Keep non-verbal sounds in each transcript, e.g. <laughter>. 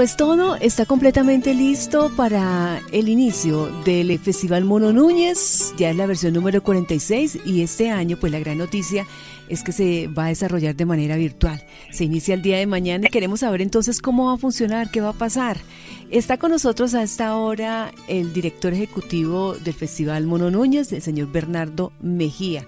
Pues todo está completamente listo para el inicio del Festival Mono Núñez, ya es la versión número 46 y este año pues la gran noticia es que se va a desarrollar de manera virtual. Se inicia el día de mañana queremos saber entonces cómo va a funcionar, qué va a pasar. Está con nosotros a esta hora el director ejecutivo del Festival Mono Núñez, el señor Bernardo Mejía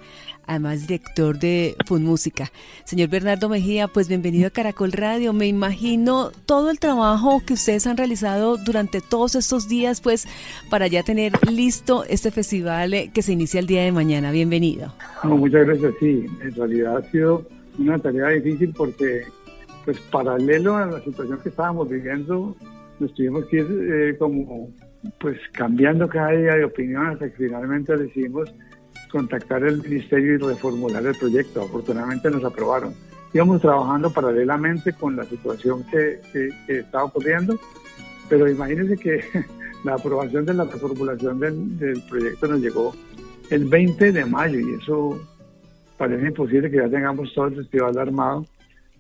además director de Fun Música. Señor Bernardo Mejía, pues bienvenido a Caracol Radio. Me imagino todo el trabajo que ustedes han realizado durante todos estos días, pues para ya tener listo este festival eh, que se inicia el día de mañana. Bienvenido. muchas gracias, sí. En realidad ha sido una tarea difícil porque, pues paralelo a la situación que estábamos viviendo, nos tuvimos que ir eh, como pues cambiando cada día de opinión hasta que finalmente decidimos contactar el ministerio y reformular el proyecto. Afortunadamente nos aprobaron. Íbamos trabajando paralelamente con la situación que, estaba ocurriendo, pero imagínense que <laughs> la aprobación de la reformulación del, proyecto nos llegó el 20 de mayo y eso parece imposible que ya tengamos todo el festival armado.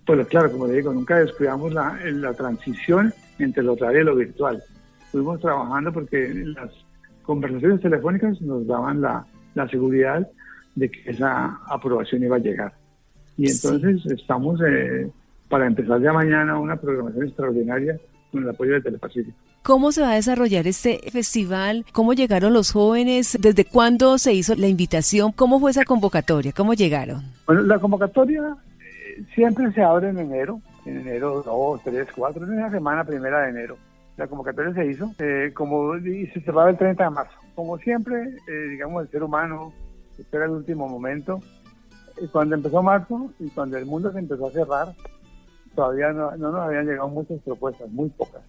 Pues claro, como le digo, nunca descuidamos la, la transición entre lo real y lo virtual. Fuimos trabajando porque las conversaciones telefónicas nos daban la, la seguridad de que esa aprobación iba a llegar. Y entonces estamos eh, para empezar ya mañana una programación extraordinaria con el apoyo de Telepacífico. ¿Cómo se va a desarrollar este festival? ¿Cómo llegaron los jóvenes? ¿Desde cuándo se hizo la invitación? ¿Cómo fue esa convocatoria? ¿Cómo llegaron? Bueno, la convocatoria eh, siempre se abre en enero, en enero 2, 3, 4, en la semana primera de enero. La convocatoria se hizo, eh, como y se cerraba el 30 de marzo. Como siempre, eh, digamos, el ser humano espera el último momento. cuando empezó marzo y cuando el mundo se empezó a cerrar, todavía no, nos habían llegado muchas propuestas, muy pocas.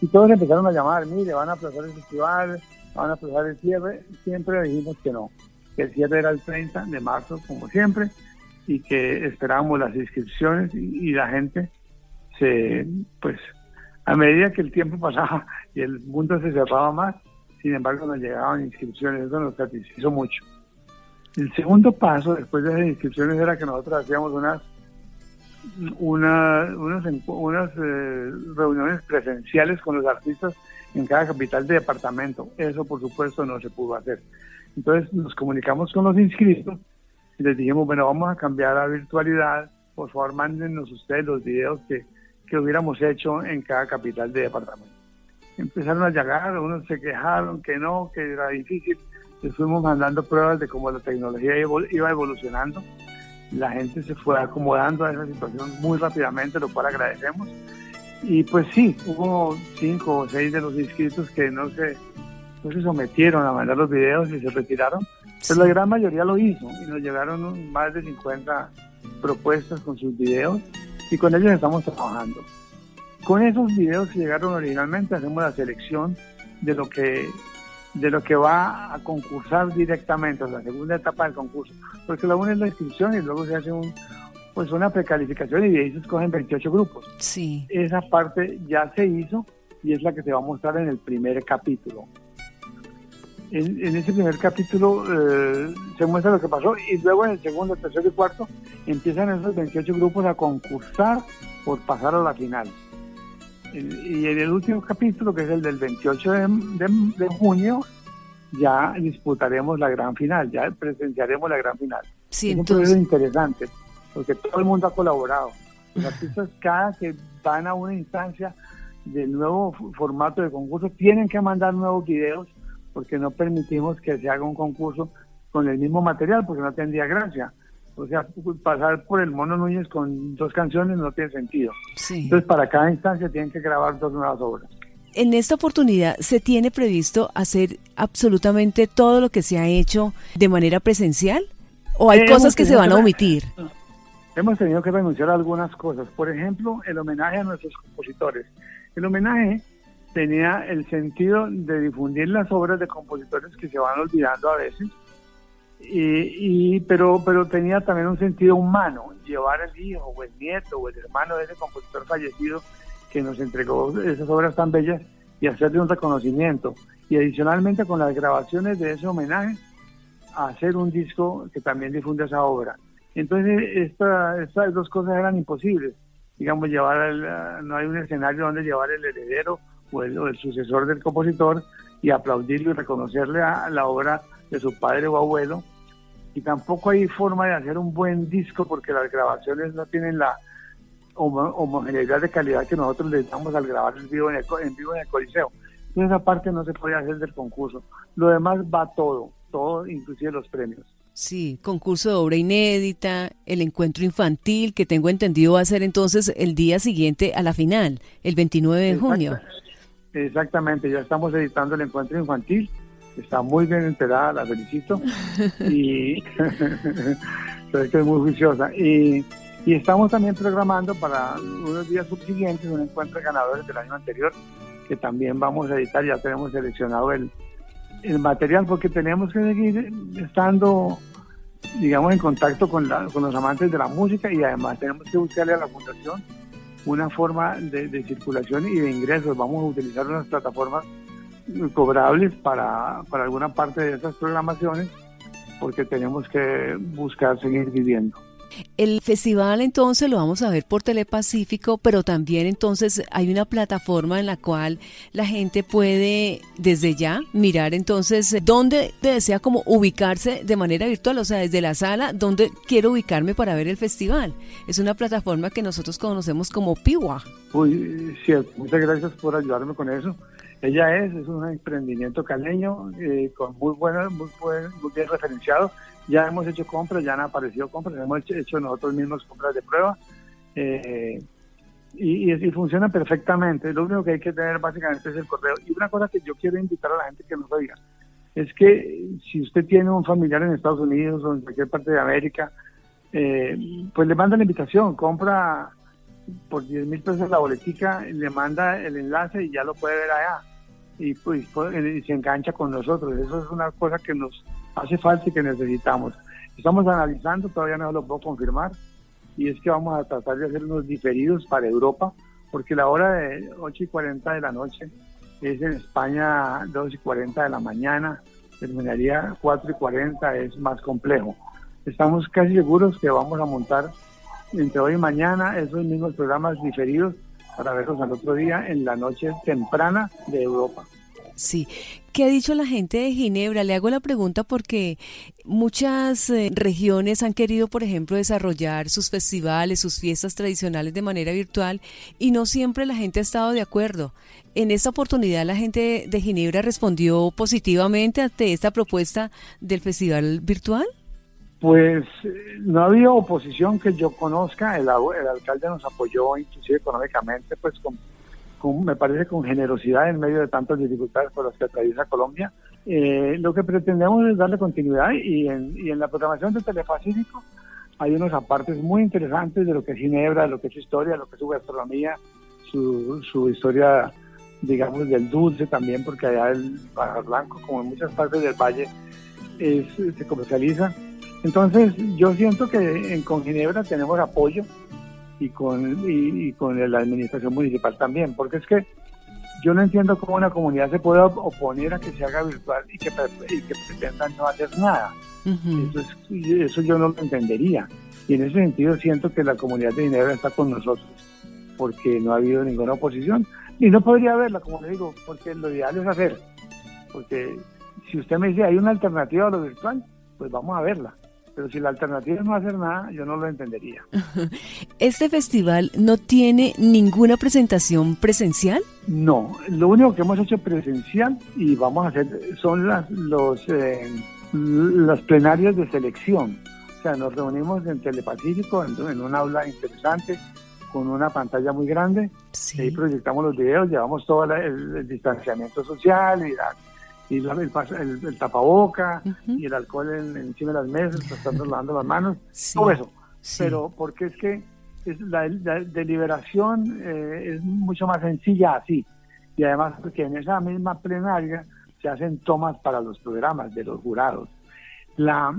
Y todos empezaron a llamar, mire, van a aplazar el festival, van a aplazar el cierre. Siempre dijimos que no, que el cierre era el 30 de marzo, como siempre, y que esperábamos las inscripciones y, y la gente se, pues, a medida que el tiempo pasaba <laughs> y el mundo se cerraba más, sin embargo nos llegaban inscripciones, eso nos satisfizo mucho. El segundo paso después de las inscripciones era que nosotros hacíamos unas unas, eh, reuniones presenciales con los artistas en cada capital de departamento. Eso, por supuesto, no se pudo hacer. Entonces nos comunicamos con los inscritos y les dijimos, bueno, vamos a cambiar a virtualidad. Por favor, mándenos ustedes los videos que que hubiéramos hecho en cada capital de departamento. Empezaron a llegar, unos se quejaron que no, que era difícil. Les fuimos mandando pruebas de cómo la tecnología iba evolucionando. La gente se fue acomodando a esa situación muy rápidamente, lo cual agradecemos. Y pues sí, hubo cinco o seis de los inscritos que no se, no se sometieron a mandar los videos y se retiraron. Pero la gran mayoría lo hizo y nos llegaron más de 50 propuestas con sus videos y con ellos estamos trabajando. Con esos videos que llegaron originalmente hacemos la selección de lo que de lo que va a concursar directamente, la segunda etapa del concurso, porque la una es la inscripción y luego se hace un pues una precalificación y de ahí se escogen 28 grupos. Sí. Esa parte ya se hizo y es la que se va a mostrar en el primer capítulo. En, ese primer capítulo eh, se muestra lo que pasó y luego en el segundo, tercero y cuarto empiezan esos 28 grupos a concursar por pasar a la final. Y en el último capítulo, que es el del 28 de, junio, ya disputaremos la gran final, ya presenciaremos la gran final. Sí, es un proceso interesante, porque todo el mundo ha colaborado. Los artistas, cada que van a una instancia del nuevo formato de concurso, tienen que mandar nuevos videos porque no permitimos que se haga un concurso con el mismo material, porque no tendría gracia. O sea, pasar por el Mono Núñez con dos canciones no tiene sentido. Entonces, para cada instancia tienen que grabar dos nuevas obras. En esta oportunidad, ¿se tiene previsto hacer absolutamente todo lo que se ha hecho de manera presencial? ¿O hay cosas que se van a omitir? Hemos tenido que renunciar a algunas cosas. Por ejemplo, el homenaje a nuestros compositores. El homenaje tenía el sentido de difundir las obras de compositores que se van olvidando a veces, y, pero, pero tenía también un sentido humano, llevar al hijo o el nieto o el hermano de ese compositor fallecido que nos entregó esas obras tan bellas y hacerle un reconocimiento. Y adicionalmente con las grabaciones de ese homenaje, hacer un disco que también difunde esa obra. Entonces, estas dos cosas eran imposibles. digamos, llevar, no hay un escenario donde llevar el heredero o el, sucesor del compositor y aplaudirlo y reconocerle a la obra de su padre o abuelo. Y tampoco hay forma de hacer un buen disco porque las grabaciones no tienen la homogeneidad de calidad que nosotros le damos al grabar en vivo en el, en vivo en el Coliseo. Entonces esa parte no se puede hacer del concurso. Lo demás va todo, todo, inclusive los premios. Sí, concurso de obra inédita, el encuentro infantil, que tengo entendido va a ser entonces el día siguiente a la final, el 29 de junio. Exactamente, ya estamos editando el encuentro infantil, está muy bien enterada, la felicito, <laughs> y <laughs> que es muy juiciosa. Y, y estamos también programando para unos días subsiguientes un encuentro de ganadores del año anterior, que también vamos a editar, ya tenemos seleccionado el, el material porque tenemos que seguir estando, digamos, en contacto con, con los amantes de la música y además tenemos que buscarle a la fundación una forma de, circulación y de ingresos. Vamos a utilizar unas plataformas cobrables para, para alguna parte de esas programaciones porque tenemos que buscar seguir viviendo. El festival entonces lo vamos a ver por Telepacífico, pero también entonces hay una plataforma en la cual la gente puede desde ya mirar entonces dónde desea como ubicarse de manera virtual, o sea, desde la sala, dónde quiero ubicarme para ver el festival. Es una plataforma que nosotros conocemos como Piwa. Uy, cierto, muchas gracias por ayudarme con eso. Ella es, es un emprendimiento caleño eh, con muy buena, muy, muy bien referenciado ya hemos hecho compras, ya han aparecido compras, hemos hecho nosotros mismos compras de prueba eh, y, y, funciona perfectamente. Lo único que hay que tener básicamente es el correo. Y una cosa que yo quiero invitar a la gente que nos oiga es que si usted tiene un familiar en Estados Unidos o en cualquier parte de América, eh, pues le manda la invitación, compra por 10 mil pesos la boletica, le manda el enlace y ya lo puede ver allá. Y pues, y se engancha con nosotros. Eso es una cosa que nos hace falta y que necesitamos. Estamos analizando, todavía no lo puedo confirmar, y es que vamos a tratar de hacer unos diferidos para Europa, porque la hora de 8 y 40 de la noche es en España 2 y 40 de la mañana, terminaría 4 y 40, es más complejo. Estamos casi seguros que vamos a montar entre hoy y mañana esos mismos programas diferidos para verlos al otro día en la noche temprana de Europa. Sí. ¿Qué ha dicho la gente de Ginebra? Le hago la pregunta porque muchas eh, regiones han querido, por ejemplo, desarrollar sus festivales, sus fiestas tradicionales de manera virtual y no siempre la gente ha estado de acuerdo. En esta oportunidad la gente de Ginebra respondió positivamente ante esta propuesta del festival virtual. Pues eh, no ha habido oposición que yo conozca, el, el alcalde nos apoyó inclusive económicamente, pues con me parece con generosidad en medio de tantas dificultades por las que atraviesa Colombia. Eh, lo que pretendemos es darle continuidad y en, y en la programación de Telefacífico hay unos apartes muy interesantes de lo que es Ginebra, de lo que es su historia, de lo que es su gastronomía, su, su historia, digamos, del dulce también, porque allá el Bajo Blanco, como en muchas partes del valle, se comercializa. Entonces, yo siento que en, con Ginebra tenemos apoyo y con, y, con la administración municipal también, porque es que yo no entiendo cómo una comunidad se puede oponer a que se haga virtual y que, y que pretendan no hacer nada. eso, eso yo no lo entendería. Y en ese sentido siento que la comunidad de Ginebra está con nosotros, porque no ha habido ninguna oposición. Y no podría haberla, como le digo, porque lo ideal es hacer. Porque si usted me dice hay una alternativa a lo virtual, pues vamos a verla. Pero si la alternativa es no hacer nada, yo no lo entendería. <laughs> ¿Este festival no tiene ninguna presentación presencial? No, lo único que hemos hecho presencial y vamos a hacer son las, los, eh, las plenarias de selección. O sea, nos reunimos en Telepacífico, en, en un aula interesante, con una pantalla muy grande. Ahí proyectamos los videos, llevamos todo el, distanciamiento social y la y el, el, tapaboca y el alcohol en, encima de las mesas, estando lavando las manos, todo eso. Pero porque es que es la, deliberación eh, es mucho más sencilla así. Y además porque en esa misma plenaria se hacen tomas para los programas de los jurados. La,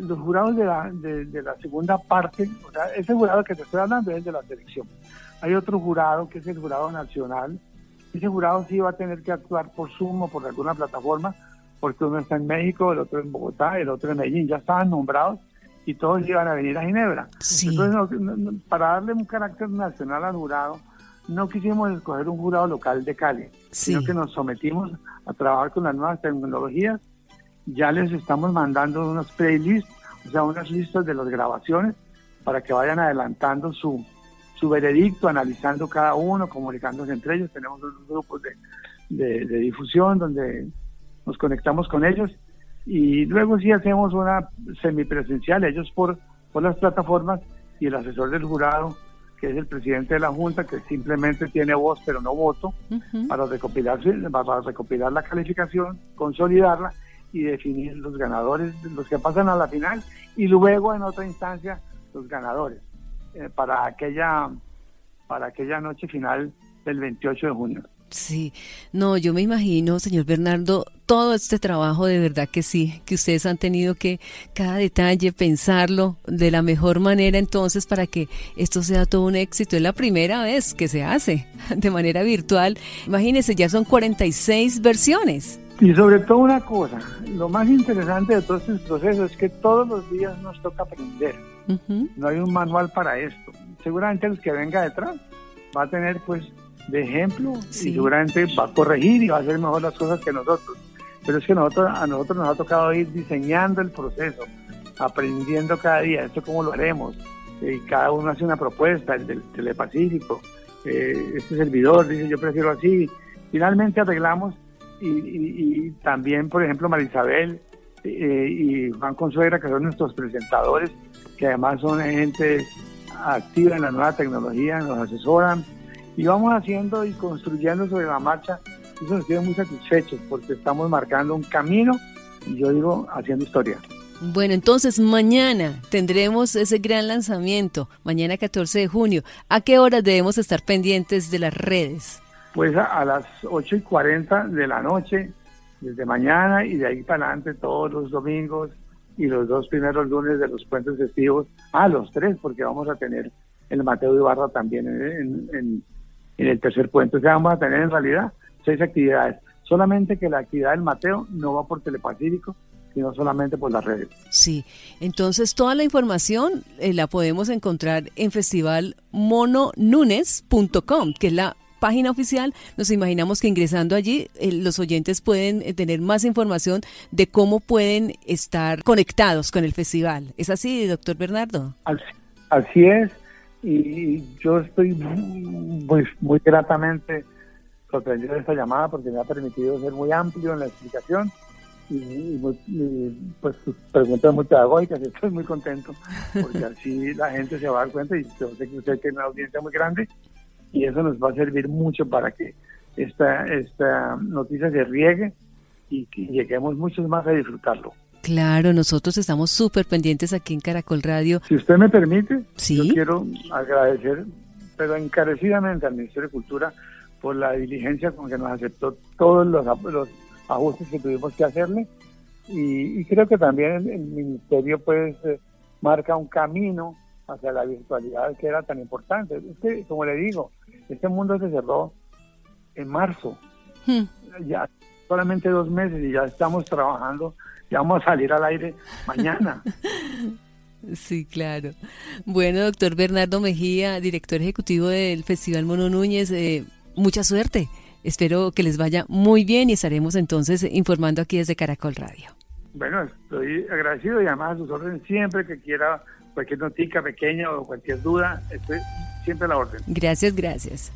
los jurados de la, de, la segunda parte, o sea, ese jurado que te estoy hablando es de la selección. Hay otro jurado que es el jurado nacional, ese jurado sí va a tener que actuar por Zoom o por alguna plataforma, porque uno está en México, el otro en Bogotá, el otro en Medellín, ya estaban nombrados y todos iban a venir a Ginebra. Entonces, para darle un carácter nacional al jurado, no quisimos escoger un jurado local de Cali, sino que nos sometimos a trabajar con las nuevas tecnologías. Ya les estamos mandando unos playlists, o sea, unas listas de las grabaciones para que vayan adelantando su, su veredicto, analizando cada uno, comunicándose entre ellos. Tenemos unos grupos de, de difusión donde nos conectamos con ellos. Y luego sí hacemos una semipresencial, ellos por, por las plataformas y el asesor del jurado, que es el presidente de la Junta, que simplemente tiene voz pero no voto, para, recopilar, para recopilar la calificación, consolidarla y definir los ganadores, los que pasan a la final, y luego en otra instancia los ganadores, eh, para, aquella, para aquella noche final del 28 de junio. Sí, no, yo me imagino, señor Bernardo, todo este trabajo de verdad que sí, que ustedes han tenido que cada detalle pensarlo de la mejor manera entonces para que esto sea todo un éxito. Es la primera vez que se hace <laughs> de manera virtual. Imagínense, ya son 46 versiones. Y sobre todo una cosa, lo más interesante de todo este proceso es que todos los días nos toca aprender. No hay un manual para esto. Seguramente el que venga detrás va a tener pues de ejemplo y seguramente va a corregir y va a hacer mejor las cosas que nosotros. Pero es que nosotros, a nosotros nos ha tocado ir diseñando el proceso, aprendiendo cada día, esto cómo lo haremos. Y eh, cada uno hace una propuesta, el del Telepacífico, eh, este servidor dice yo prefiero así. Finalmente arreglamos y, también, por ejemplo, Marisabel eh, y Juan Consuegra, que son nuestros presentadores, que además son gente activa en la nueva tecnología, nos asesoran y vamos haciendo y construyendo sobre la marcha. Eso nos tiene muy satisfechos porque estamos marcando un camino y yo digo haciendo historia. Bueno, entonces mañana tendremos ese gran lanzamiento, mañana 14 de junio. ¿A qué horas debemos estar pendientes de las redes? Pues a, las 8 y 40 de la noche, desde mañana y de ahí para adelante todos los domingos y los dos primeros lunes de los puentes festivos, ah, los tres, porque vamos a tener el Mateo Ibarra también en en el tercer puente. O vamos a tener en realidad seis actividades. Solamente que la actividad del Mateo no va por Telepacífico, sino solamente por las redes. Sí, entonces toda la información eh, la podemos encontrar en festivalmononunes.com, que es la página oficial. Nos imaginamos que ingresando allí eh, los oyentes pueden eh, tener más información de cómo pueden estar conectados con el festival. ¿Es así, doctor Bernardo? así es y yo estoy muy, muy gratamente sorprendido de esta llamada porque me ha permitido ser muy amplio en la explicación y, pues tus preguntas muy pedagógicas estoy muy contento porque así la gente se va a dar cuenta y yo sé que usted tiene una audiencia muy grande y eso nos va a servir mucho para que esta, esta noticia se riegue y que lleguemos muchos más a disfrutarlo. Claro, nosotros estamos súper pendientes aquí en Caracol Radio. Si usted me permite, yo quiero agradecer, pero encarecidamente al Ministerio de Cultura por la diligencia con que nos aceptó todos los, ajustes que tuvimos que hacerle. Y, creo que también el, Ministerio pues eh, marca un camino hacia la virtualidad que era tan importante. Es que, como le digo, este mundo se cerró en marzo. Hmm. Ya solamente dos meses y ya estamos trabajando ya vamos a salir al aire mañana. <laughs> Sí, claro. Bueno, doctor Bernardo Mejía, director ejecutivo del Festival Mono Núñez, eh, mucha suerte. Espero que les vaya muy bien y estaremos entonces informando aquí desde Caracol Radio. Bueno, estoy agradecido y además a sus órdenes siempre que quiera cualquier noticia pequeña o cualquier duda, estoy siempre a la orden. Gracias, gracias.